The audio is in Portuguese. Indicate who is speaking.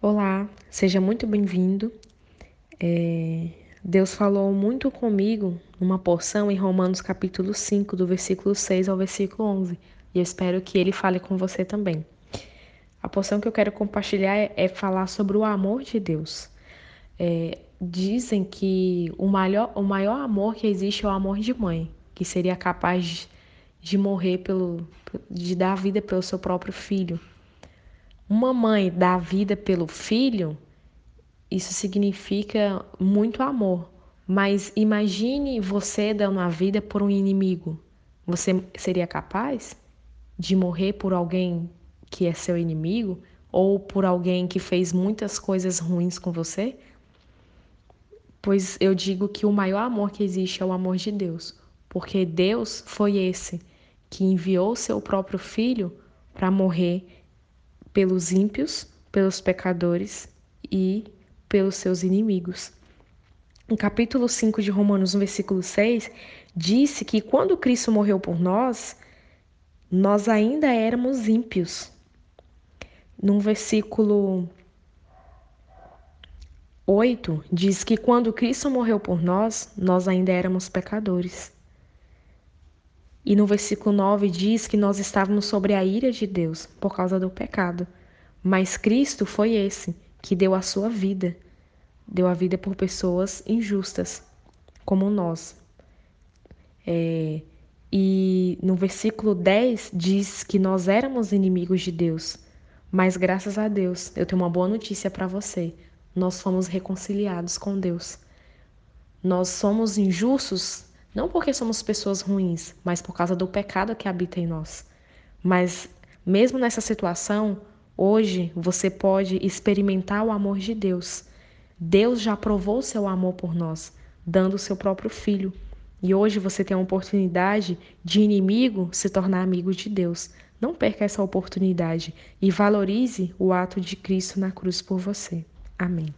Speaker 1: Olá, seja muito bem-vindo. É, Deus falou muito comigo numa porção em Romanos capítulo 5, do versículo 6 ao versículo 11, e eu espero que ele fale com você também. A porção que eu quero compartilhar é, é falar sobre o amor de Deus. É, dizem que o maior, o maior amor que existe é o amor de mãe, que seria capaz de, de morrer pelo, de dar vida pelo seu próprio filho. Uma mãe dá vida pelo filho, isso significa muito amor. Mas imagine você dando a vida por um inimigo. Você seria capaz de morrer por alguém que é seu inimigo ou por alguém que fez muitas coisas ruins com você? Pois eu digo que o maior amor que existe é o amor de Deus, porque Deus foi esse que enviou seu próprio filho para morrer pelos ímpios, pelos pecadores e pelos seus inimigos. No capítulo 5 de Romanos, no versículo 6, disse que quando Cristo morreu por nós, nós ainda éramos ímpios. No versículo 8, diz que quando Cristo morreu por nós, nós ainda éramos pecadores. E no versículo 9 diz que nós estávamos sobre a ira de Deus por causa do pecado. Mas Cristo foi esse que deu a sua vida, deu a vida por pessoas injustas, como nós. É, e no versículo 10 diz que nós éramos inimigos de Deus, mas graças a Deus, eu tenho uma boa notícia para você: nós fomos reconciliados com Deus. Nós somos injustos não porque somos pessoas ruins, mas por causa do pecado que habita em nós. Mas, mesmo nessa situação, hoje você pode experimentar o amor de Deus. Deus já provou seu amor por nós, dando o seu próprio filho. E hoje você tem a oportunidade de inimigo se tornar amigo de Deus. Não perca essa oportunidade e valorize o ato de Cristo na cruz por você. Amém.